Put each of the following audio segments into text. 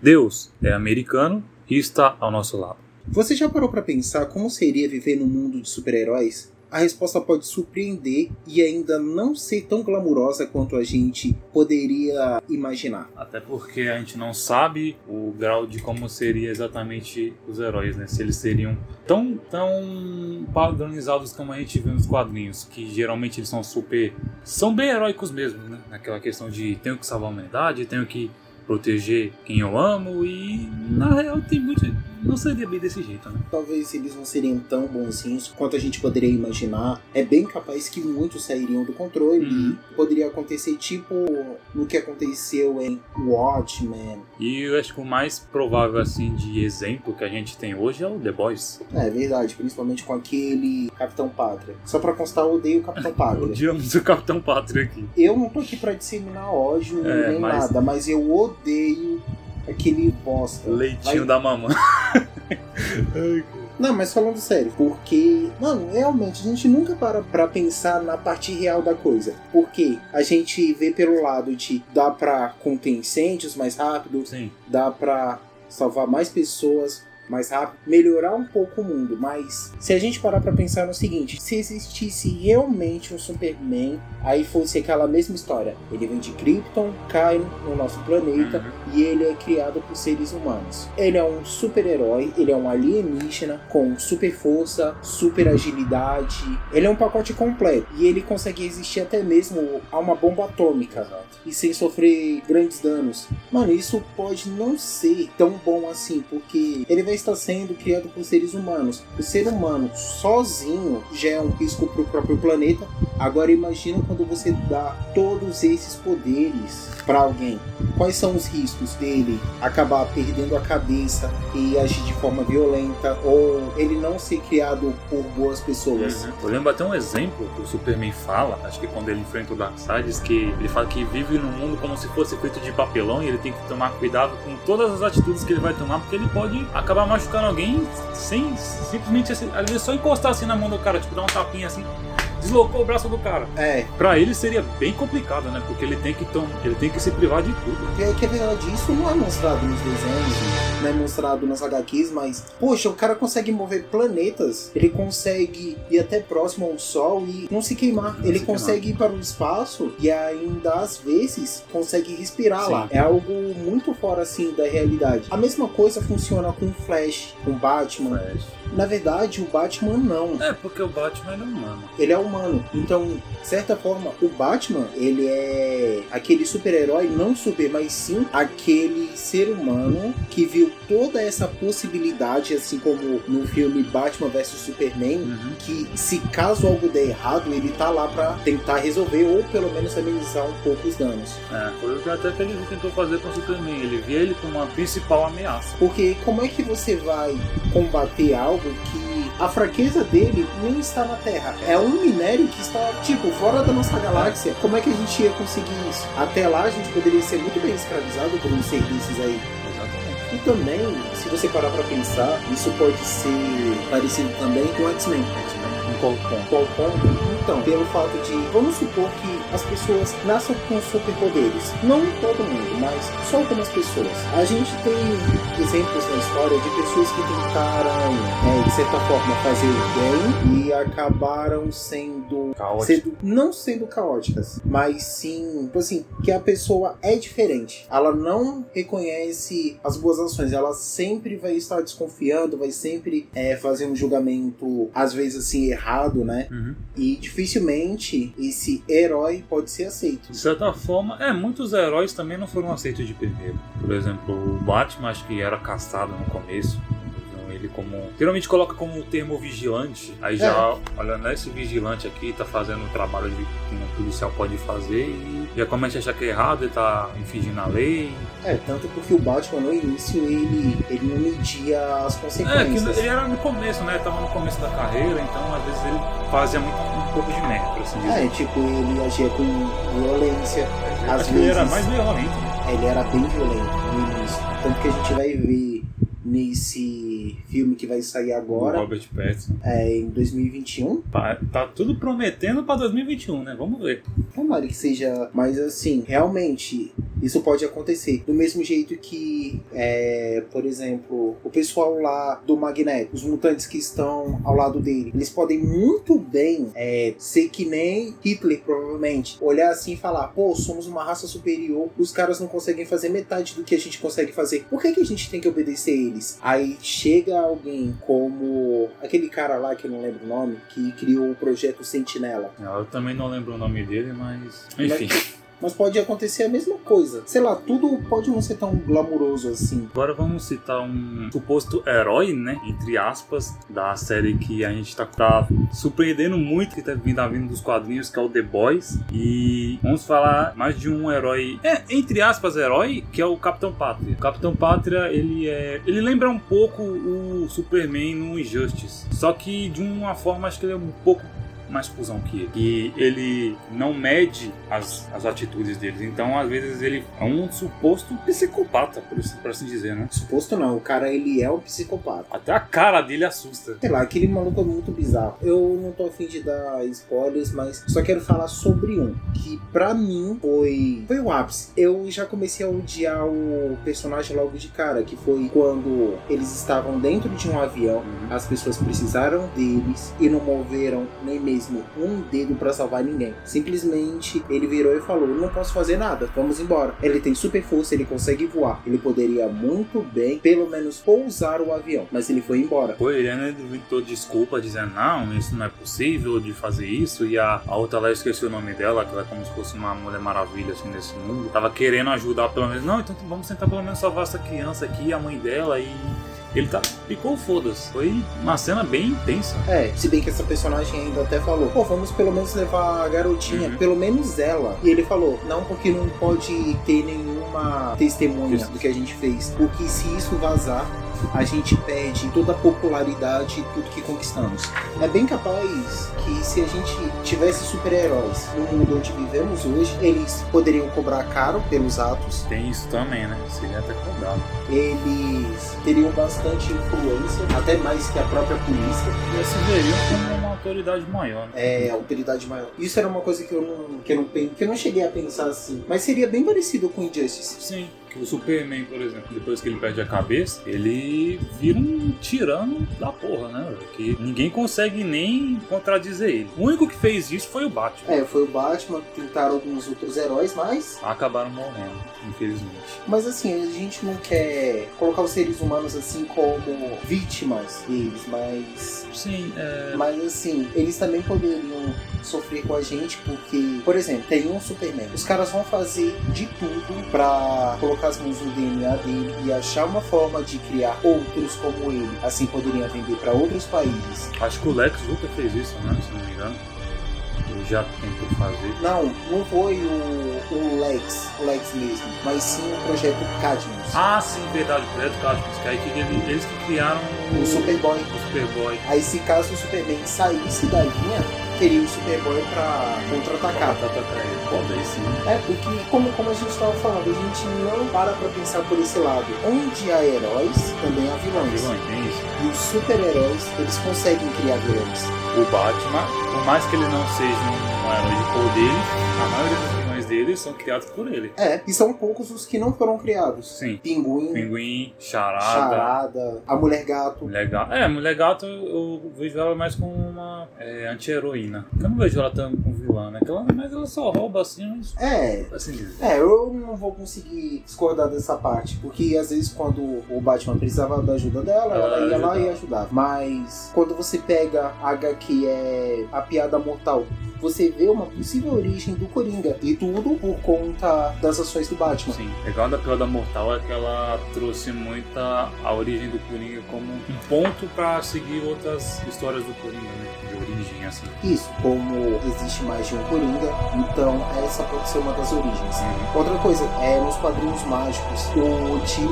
Deus é americano e está ao nosso lado. Você já parou para pensar como seria viver num mundo de super-heróis? A resposta pode surpreender e ainda não ser tão glamurosa quanto a gente poderia imaginar. Até porque a gente não sabe o grau de como seria exatamente os heróis, né? Se eles seriam tão, tão padronizados como a gente vê nos quadrinhos, que geralmente eles são super. são bem heróicos mesmo, né? Naquela questão de tenho que salvar a humanidade, tenho que proteger quem eu amo e na real tem muito não seria bem desse jeito, né? Talvez eles não seriam tão bonzinhos quanto a gente poderia imaginar. É bem capaz que muitos sairiam do controle Uhum. e poderia acontecer tipo no que aconteceu em Watchmen. E eu acho que o mais provável assim de exemplo que a gente tem hoje é o The Boys. É verdade, principalmente com aquele Capitão Pátria. Só pra constar, eu odeio o Capitão Pátria. Odiamos o Capitão Pátria aqui. Eu não tô aqui pra disseminar ódio É, nem mas- nada, mas eu odeio aquele bosta. Leitinho Vai- da mamãe. Não, mas falando sério, porque, mano, realmente a gente nunca para pra pensar na parte real da coisa. Porque a gente vê pelo lado de dá pra conter incêndios mais rápido, Sim. dá pra salvar mais pessoas mais rápido, melhorar um pouco o mundo, mas se a gente parar pra pensar no seguinte, se existisse realmente um Superman, aí fosse aquela mesma história. Ele vem de Krypton, cai no nosso planeta, e ele é criado por seres humanos. Ele é um super-herói, ele é um alienígena com super força, super agilidade. Ele é um pacote completo e ele consegue resistir até mesmo a uma bomba atômica e sem sofrer grandes danos. Mano, isso pode não ser tão bom assim, porque ele vai estar sendo criado por seres humanos. O ser humano sozinho já é um risco pro próprio planeta. Agora imagina quando você dá todos esses poderes para alguém. Quais são os riscos dele acabar perdendo a cabeça e agir de forma violenta ou ele não ser criado por boas pessoas? Uhum. Eu lembro até um exemplo que o Superman fala, acho que quando ele enfrenta o Darkseid, que ele fala que vive num mundo como se fosse feito de papelão e ele tem que tomar cuidado com todas as atitudes que ele vai tomar, porque ele pode acabar machucando alguém sem simplesmente, assim, só encostar assim na mão do cara, tipo dar um tapinha assim, deslocou o braço do cara. É, Pra ele seria bem complicado, né? Porque ele tem que, tom... ele tem que se privar de tudo. é que é verdade, isso não é mostrado nos desenhos, não é mostrado nas HQs, mas, poxa, o cara consegue mover planetas, ele consegue ir até próximo ao Sol e não se queimar. Não ele se consegue ir para o espaço e ainda às vezes consegue respirar Sim. lá. É algo muito fora assim da realidade. A mesma coisa funciona com o Flash, com o Batman. Na verdade, o Batman não. É, porque o Batman é humano. Ele é humano. Então, de certa forma, o Batman, ele é aquele super-herói, não super, mas sim aquele ser humano que viu toda essa possibilidade, assim como no filme Batman vs Superman, Uhum. que se caso algo der errado, ele tá lá pra tentar resolver ou pelo menos amenizar um pouco os danos. É, foi o que até que ele tentou fazer com o Superman. Ele via ele como uma principal ameaça. Porque como é que você vai combater algo que a fraqueza dele nem está na Terra? É um minério que está, tipo, fora da nossa galáxia. Como é que a gente ia conseguir isso? Até lá a gente poderia ser muito bem escravizado por um ser desses aí. Exatamente. E também, se você parar pra pensar, isso pode ser parecido também com o X-Men. Em qual ponto? Qual ponto? Então, pelo fato de, vamos supor que as pessoas nasçam com superpoderes. Não todo mundo, mas só algumas pessoas. A gente tem exemplos na história de pessoas que tentaram, é, de certa forma, fazer o bem e acabaram sendo Caótico. sendo- não sendo caóticas, mas sim, tipo assim, que a pessoa é diferente. Ela não reconhece as boas ações, ela sempre vai estar desconfiando, vai sempre é, fazer um julgamento, às vezes assim, errado, né? Uhum. E dificilmente esse herói pode ser aceito. De certa forma, é, muitos heróis também não foram aceitos de primeiro. Por exemplo, o Batman acho que era caçado no começo. Como. Geralmente coloca como o termo vigilante. Aí já, olha, né, esse vigilante aqui tá fazendo o trabalho de, que um policial pode fazer e já começa a achar que é errado, ele tá infringindo a lei. É, tanto porque o Batman no início ele, ele não media as É, que consequências. ele era no começo, né? Tava no começo da carreira, então às vezes ele fazia muito, um pouco de merda, por assim dizer. É, tipo, ele agia com violência, às acho que ele era vezes- mais violento, né? ele era bem violento no início. Tanto que a gente vai ver nesse filme que vai sair agora. Robert Pattinson. É, em 2021. Tá, tá tudo prometendo pra 2021, né? Vamos ver. Tomara que seja. Mas assim, realmente, isso pode acontecer. Do mesmo jeito que, é, por exemplo, o pessoal lá do Magneto, os mutantes que estão ao lado dele, eles podem muito bem é, ser que nem Hitler, provavelmente. Olhar assim e falar: pô, somos uma raça superior, os caras não conseguem fazer metade do que a gente consegue fazer. Por que, que a gente tem que obedecer eles? Aí chega alguém como aquele cara lá que eu não lembro o nome, que criou o projeto Sentinela. Eu também não lembro o nome dele, mas. Enfim. Mas mas pode acontecer a mesma coisa. Sei lá, tudo pode não ser tão glamuroso assim. Agora vamos citar um suposto herói, né? Entre aspas, da série que a gente tá, tá surpreendendo muito, que tá vindo, tá vindo dos quadrinhos, que é o The Boys. E vamos falar mais de um herói, é, entre aspas, herói, que é o Capitão Pátria. O Capitão Pátria, ele é. Ele lembra um pouco o Superman no Injustice. Só que de uma forma, acho que ele é um pouco mais cuzão que ele. E ele não mede as, as atitudes deles. Então, às vezes, ele é um suposto psicopata, por, isso, por assim dizer, né? Suposto não, o cara ele é um psicopata. Até a cara dele assusta. Sei lá, aquele maluco é muito bizarro. Eu não tô afim de dar spoilers, mas só quero falar sobre um que pra mim foi foi o ápice. Eu já comecei a odiar o personagem logo de cara, que foi quando eles estavam dentro de um avião, Uhum. as pessoas precisaram deles e não moveram nem mesmo um dedo pra salvar ninguém. Simplesmente ele virou e falou: "Não posso fazer nada, vamos embora". Ele tem super força, ele consegue voar. Ele poderia muito bem, pelo menos pousar o avião, mas ele foi embora. Foi ele, né? Inventou desculpa, dizendo: não, isso não é possível de fazer isso. E a, a outra lá, eu esqueci o nome dela, que ela é como se fosse uma mulher maravilha assim nesse mundo. Tava querendo ajudar pelo menos. Não, então vamos tentar pelo menos salvar essa criança aqui, a mãe dela e. Ele tá. Ficou foda-se. Foi uma cena bem intensa. É, se bem que essa personagem ainda até falou, pô, vamos pelo menos levar a garotinha, Uhum. pelo menos ela. E ele falou, não, porque não pode ter nenhuma testemunha Isso. do que a gente fez. Porque se isso vazar, a gente perde toda a popularidade e tudo que conquistamos. É bem capaz que se a gente tivesse super-heróis no mundo onde vivemos hoje, eles poderiam cobrar caro pelos atos, Tem isso também, né? Seria até cobrado. eles teriam bastante influência, até mais que a própria polícia. E se veriam como uma autoridade maior. Né? é, autoridade maior. Isso era uma coisa que eu não, que eu não, que eu não cheguei a pensar assim. Mas seria bem parecido com Injustice. Sim. Que o Superman, por exemplo, depois que ele perde a cabeça, ele vira um tirano da porra, né? Que ninguém consegue nem contradizer ele. O único que fez isso foi o Batman. É, foi o Batman, tentaram alguns outros heróis, mas. Acabaram morrendo, infelizmente. Mas assim, a gente não quer colocar os seres humanos assim como vítimas deles, mas. Sim, é. Mas assim, eles também poderiam sofrer com a gente, porque, por exemplo, tem um Superman. Os caras vão fazer de tudo pra colocar as mãos no DNA dele e achar uma forma de criar outros como ele. Assim poderiam vender pra outros países. Acho que o Lex Luthor fez isso, né? Se não me engano. Ele já tentou fazer. Não, não foi o, o Lex, o Lex mesmo, mas sim o projeto Cadmus. Ah, sim, verdade, o Projeto Cadmus, que aí que ele- eles que criaram O Superboy. o Superboy. Aí se caso o Superman saísse da linha, teria o Superboy pra contra-atacar. Pô, daí sim. É, porque como, como a gente estava falando, a gente não para pra pensar por esse lado. Onde há heróis, também há vilões. Vilões, tem isso. E os super-heróis, eles conseguem criar vilões. O Batman, por mais que ele não seja um herói de poder, a maioria dos vilões dele são criados por ele. É, e são poucos os que não foram criados. Sim. Pinguim, Pinguim, Charada. Charada, a Mulher Gato. Mulher Gato. É, Mulher Gato eu vejo ela mais como uma é, anti-heroína. Eu não vejo ela tão com vilã, né? Ela, mas ela só rouba assim, mas. É, Assim. É, eu não vou conseguir discordar dessa parte, porque às vezes quando o Batman precisava da ajuda dela, Ela ela ia lá ajudava. e ajudava. Mas quando você pega a HQ é a piada mortal, você vê uma possível origem do Coringa. E tudo por conta das ações do Batman. Sim, legal da Pior da Mortal é que ela trouxe muita a origem do Coringa como um ponto pra seguir outras histórias do Coringa, né? Origem, assim. Isso, como existe mais de um Coringa, então essa pode ser uma das origens. Uhum. Outra coisa, é nos quadrinhos mágicos, o Tim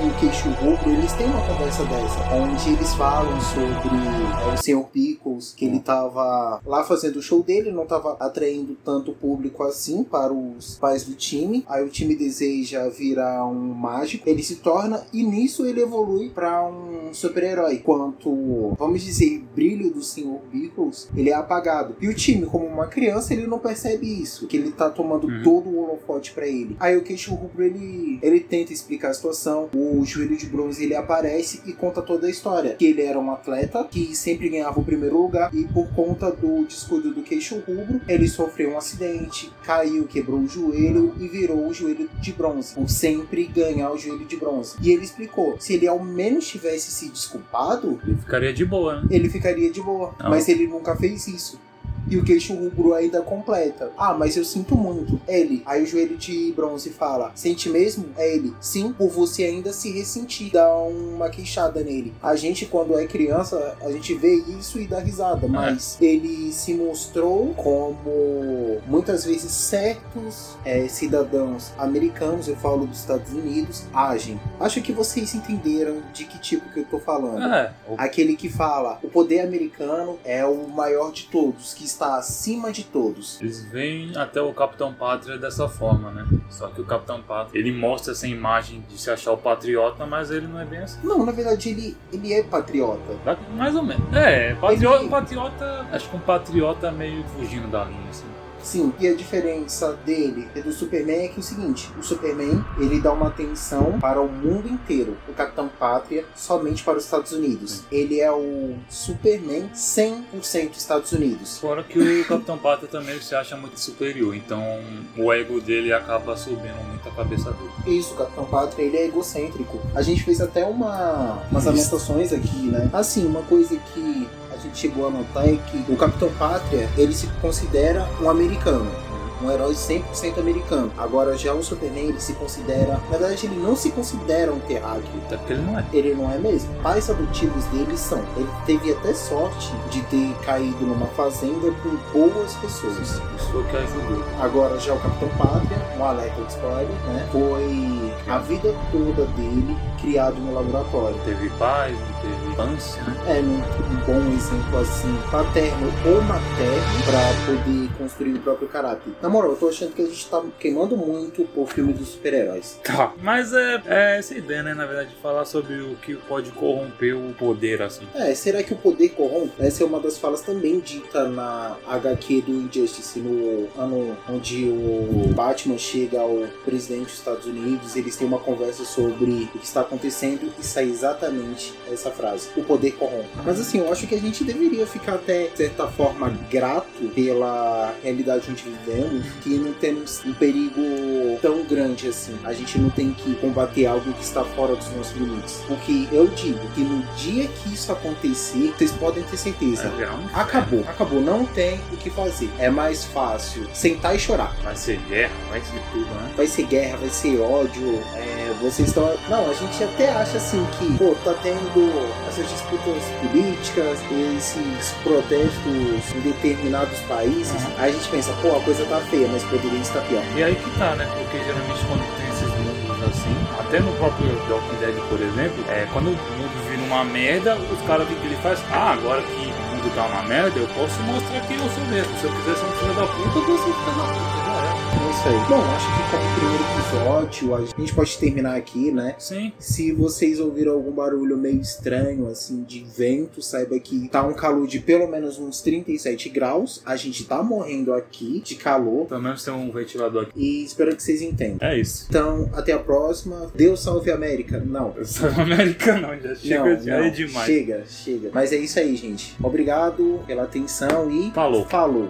Turner o Queixo Rubro, eles têm uma conversa dessa, onde eles falam sobre é, o Sr. Pickles, que ele tava lá fazendo o show dele, não tava atraindo tanto público assim para os pais do time. Aí o time deseja virar um mágico, ele se torna e nisso ele evolui para um super-herói. Quanto, vamos dizer, brilho do Sr. Pickles, ele é apagado. E o time, como uma criança, ele não percebe isso, que ele tá tomando Uhum. todo o holofote para ele. Aí o Queixo Rubro, ele, ele tenta explicar a situação, o Joelho de Bronze, ele aparece e conta toda a história. Que ele era um atleta que sempre ganhava o primeiro lugar e por conta do descuido do Queixo Rubro, ele sofreu um acidente, caiu, quebrou o joelho e virou o joelho de bronze, por sempre ganhar o joelho de bronze. E ele explicou, se ele ao menos tivesse se desculpado, Ele ficaria de boa, né? ele ficaria de boa. Não. Mas ele nunca fez isso. E o queixo rubro ainda completa. Ah, mas eu sinto muito. Ele. Aí o joelho de bronze fala: Sente mesmo? É ele. Sim, por você ainda se ressentir. Dá uma queixada nele. A gente, quando é criança, a gente vê isso e dá risada. Mas ele se mostrou como muitas vezes certos é, cidadãos americanos, eu falo dos Estados Unidos, agem. Acho que vocês entenderam de que tipo que eu tô falando. É, Aquele que fala, o poder americano é o maior de todos, que está acima de todos. Eles veem até o Capitão Pátria dessa forma, né? Só que o Capitão Pátria, ele mostra essa imagem de se achar o patriota, mas ele não é bem assim. Não, na verdade ele, ele é patriota. Mais ou menos. É, patriota, Ele- patriota acho que um patriota meio fugindo da linha, assim. Sim, e a diferença dele e do Superman é que é o seguinte, o Superman, ele dá uma atenção para o mundo inteiro. O Capitão Pátria, somente para os Estados Unidos. Ele é o Superman 100% Estados Unidos. Fora que o Capitão Pátria também se acha muito superior, então o ego dele acaba subindo muito a cabeça dele. Isso, o Capitão Pátria, ele é egocêntrico. A gente fez até uma, umas anotações aqui, né? Assim, uma coisa que gente chegou a notar é que o Capitão Pátria, ele se considera um americano. Um herói 100% americano. Agora, já o Superman, ele se considera... Na verdade, ele não se considera um terráqueo. Até porque ele não é. Ele não é mesmo. Pais adotivos dele são. Ele teve até sorte de ter caído numa fazenda com boas pessoas. Que ajudou. Agora já o Capitão Pátria, um alerta de spoiler, né? Foi a vida toda dele criado no laboratório. Teve paz, teve infância, né? É um, um bom exemplo assim, paterno ou materno, pra poder construir o próprio caráter. Na moral, eu tô achando que a gente tá queimando muito o filme dos super-heróis. Tá. Mas é, é essa ideia, né? Na verdade, de falar sobre o que pode corromper o poder, assim. É, será que o poder corrompe? Essa é uma das falas também dita na HQ do Injustice, no ano onde o Batman chega ao presidente dos Estados Unidos, eles têm uma conversa sobre o que está acontecendo e sai exatamente essa frase: o poder corrompe. Mas assim, eu acho que a gente deveria ficar até, de certa forma, grato pela realidade onde vivemos, que não temos um perigo tão grande assim. A gente não tem que combater algo que está fora dos nossos limites. Porque eu digo que no dia que isso acontecer, vocês podem ter certeza. Inferno. Acabou, acabou, não tem o que fazer. É mais fácil sentar e chorar. Vai ser guerra, vai ser tudo, né? Vai ser guerra, vai ser ódio. é, vocês estão. Não, a gente até acha assim que, pô, tá tendo essas disputas políticas, esses protestos em determinados países. Uhum. Aí a gente pensa, pô, a coisa tá feia, mas poderia estar pior. E aí que tá, né? Porque geralmente quando tem esses mundos assim, até no próprio The Walking Dead, por exemplo, é, quando o mundo vira uma merda, os caras, que ele faz? Ah, agora que o mundo tá uma merda, eu posso mostrar quem eu sou mesmo. Se eu quiser ser um filho da puta, eu vou ser um filho da puta, é. Isso aí. Bom, acho que como primeiro episódio, a gente pode terminar aqui, né? Sim, Se vocês ouviram algum barulho meio estranho, assim, de vento, saiba que tá um calor de pelo menos uns 37 graus. A gente tá morrendo aqui de calor. pelo menos tem um ventilador aqui. E espero que vocês entendam. É isso. Então, até a próxima. Deus salve a América. Não. Eu sou americano, já chega, não, já não. é demais. Chega, chega. Mas é isso aí, gente. Obrigado pela atenção e Falou. Falou.